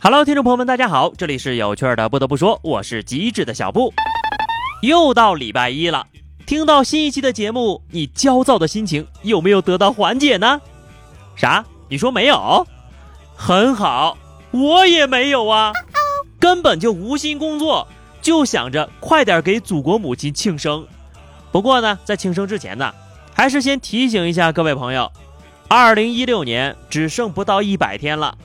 Hello，听众朋友们，大家好，这里是有趣的。不得不说，我是机智的小布。又到礼拜一了，听到新一期的节目，你焦躁的心情有没有得到缓解呢？啥？你说没有？很好，我也没有啊，根本就无心工作，就想着快点给祖国母亲庆生。不过呢，在庆生之前呢，还是先提醒一下各位朋友，二零一六年只剩不到一百天了。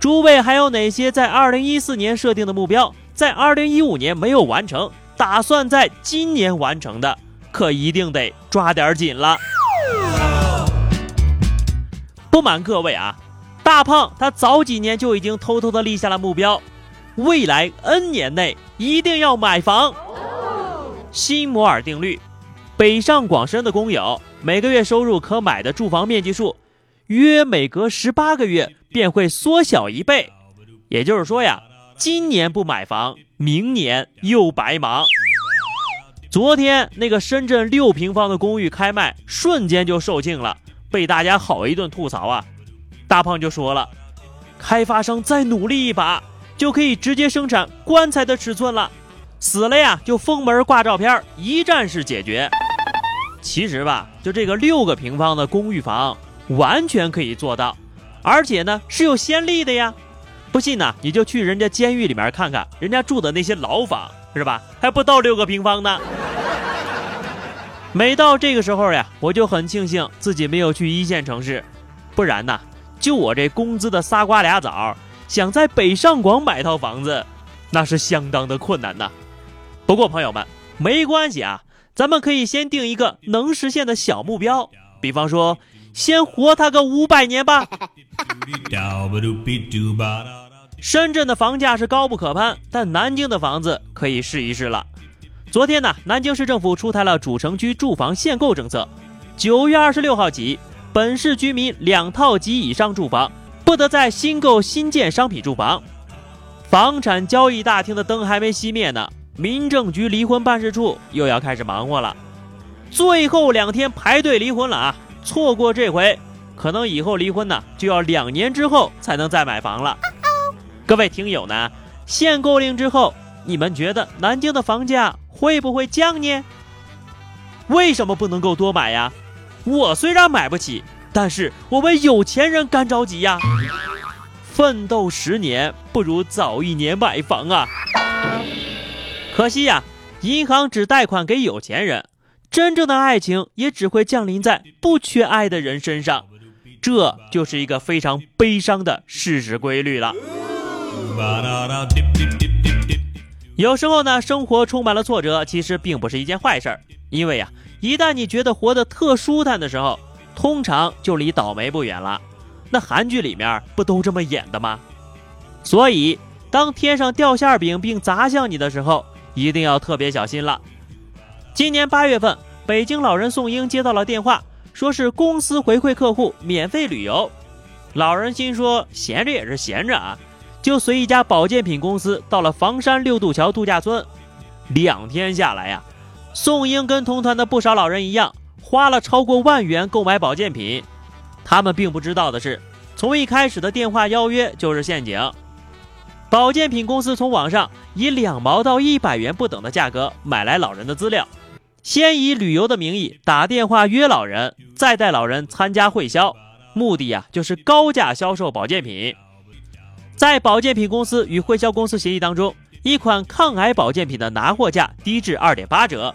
诸位还有哪些在二零一四年设定的目标，在二零一五年没有完成，打算在今年完成的，可一定得抓点紧了。不瞒各位啊，大胖他早几年就已经偷偷的立下了目标，未来 N 年内一定要买房。新摩尔定律，北上广深的工友每个月收入可买的住房面积数。约每隔十八个月便会缩小一倍，也就是说呀，今年不买房，明年又白忙。昨天那个深圳六平方的公寓开卖，瞬间就售罄了，被大家好一顿吐槽啊。大胖就说了，开发商再努力一把，就可以直接生产棺材的尺寸了，死了呀就封门挂照片，一站式解决。其实吧，就这个六个平方的公寓房。完全可以做到，而且呢是有先例的呀！不信呢，你就去人家监狱里面看看，人家住的那些牢房是吧？还不到六个平方呢。每到这个时候呀，我就很庆幸自己没有去一线城市，不然呢，就我这工资的仨瓜俩枣，想在北上广买套房子，那是相当的困难呐。不过朋友们，没关系啊，咱们可以先定一个能实现的小目标，比方说。先活他个五百年吧。深圳的房价是高不可攀，但南京的房子可以试一试了。昨天呢，南京市政府出台了主城区住房限购政策，九月二十六号起，本市居民两套及以上住房不得再新购新建商品住房。房产交易大厅的灯还没熄灭呢，民政局离婚办事处又要开始忙活了，最后两天排队离婚了啊！错过这回，可能以后离婚呢就要两年之后才能再买房了。各位听友呢，限购令之后，你们觉得南京的房价会不会降呢？为什么不能够多买呀？我虽然买不起，但是我们有钱人干着急呀。奋斗十年不如早一年买房啊！可惜呀，银行只贷款给有钱人。真正的爱情也只会降临在不缺爱的人身上，这就是一个非常悲伤的事实规律了。有时候呢，生活充满了挫折，其实并不是一件坏事儿，因为呀，一旦你觉得活得特舒坦的时候，通常就离倒霉不远了。那韩剧里面不都这么演的吗？所以，当天上掉馅饼并砸向你的时候，一定要特别小心了。今年八月份，北京老人宋英接到了电话，说是公司回馈客户免费旅游。老人心说闲着也是闲着啊，就随一家保健品公司到了房山六渡桥度假村。两天下来呀，宋英跟同团的不少老人一样，花了超过万元购买保健品。他们并不知道的是，从一开始的电话邀约就是陷阱。保健品公司从网上以两毛到一百元不等的价格买来老人的资料。先以旅游的名义打电话约老人，再带老人参加会销，目的呀就是高价销售保健品。在保健品公司与会销公司协议当中，一款抗癌保健品的拿货价低至二点八折，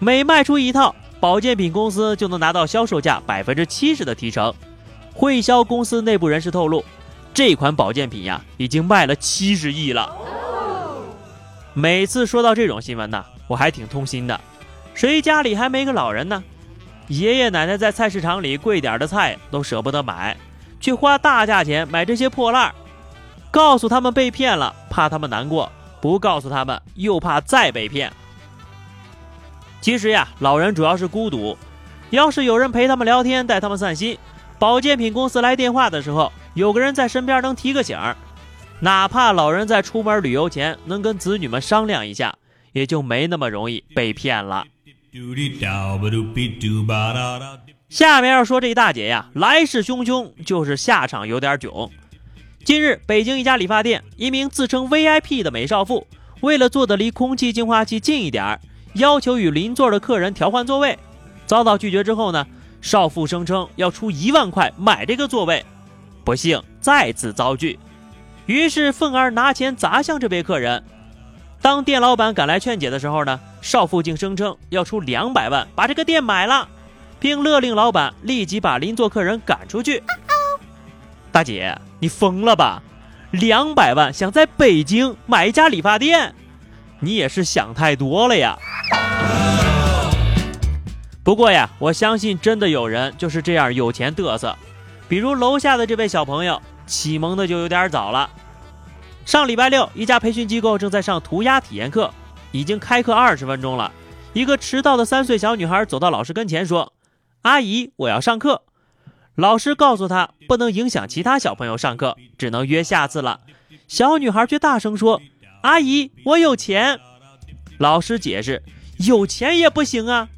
每卖出一套，保健品公司就能拿到销售价百分之七十的提成。会销公司内部人士透露，这款保健品呀已经卖了七十亿了。每次说到这种新闻呢，我还挺痛心的。谁家里还没个老人呢？爷爷奶奶在菜市场里贵点的菜都舍不得买，却花大价钱买这些破烂儿。告诉他们被骗了，怕他们难过；不告诉他们，又怕再被骗。其实呀，老人主要是孤独，要是有人陪他们聊天，带他们散心，保健品公司来电话的时候，有个人在身边能提个醒儿，哪怕老人在出门旅游前能跟子女们商量一下，也就没那么容易被骗了。下面要说这一大姐呀，来势汹汹，就是下场有点囧。近日，北京一家理发店，一名自称 VIP 的美少妇，为了坐得离空气净化器近一点儿要求与邻座的客人调换座位，遭到拒绝之后呢，少妇声称要出一万块买这个座位，不幸再次遭拒，于是愤而拿钱砸向这位客人。当店老板赶来劝解的时候呢，少妇竟声称要出两百万把这个店买了，并勒令老板立即把邻座客人赶出去。大姐，你疯了吧？两百万想在北京买一家理发店，你也是想太多了呀。不过呀，我相信真的有人就是这样有钱嘚瑟，比如楼下的这位小朋友，启蒙的就有点早了。上礼拜六，一家培训机构正在上涂鸦体验课，已经开课二十分钟了。一个迟到的三岁小女孩走到老师跟前说：“阿姨，我要上课。”老师告诉她不能影响其他小朋友上课，只能约下次了。小女孩却大声说：“阿姨，我有钱。”老师解释：“有钱也不行啊。”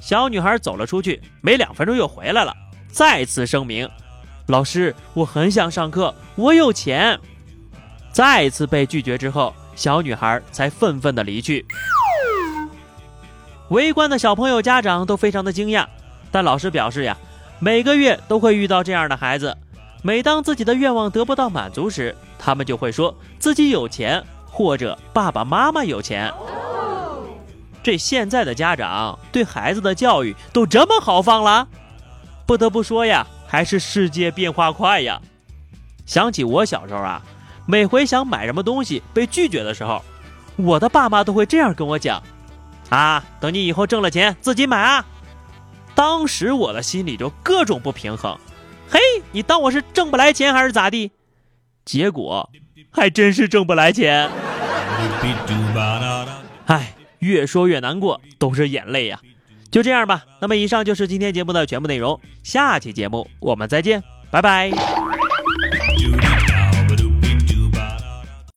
小女孩走了出去，没两分钟又回来了，再次声明：“老师，我很想上课，我有钱。”再次被拒绝之后，小女孩才愤愤地离去。围观的小朋友家长都非常的惊讶，但老师表示呀，每个月都会遇到这样的孩子。每当自己的愿望得不到满足时，他们就会说自己有钱，或者爸爸妈妈有钱。这现在的家长对孩子的教育都这么豪放了？不得不说呀，还是世界变化快呀。想起我小时候啊。每回想买什么东西被拒绝的时候，我的爸妈都会这样跟我讲：“啊，等你以后挣了钱自己买啊。”当时我的心里就各种不平衡，嘿，你当我是挣不来钱还是咋地？结果还真是挣不来钱。唉，越说越难过，都是眼泪呀。就这样吧，那么以上就是今天节目的全部内容，下期节目我们再见，拜拜。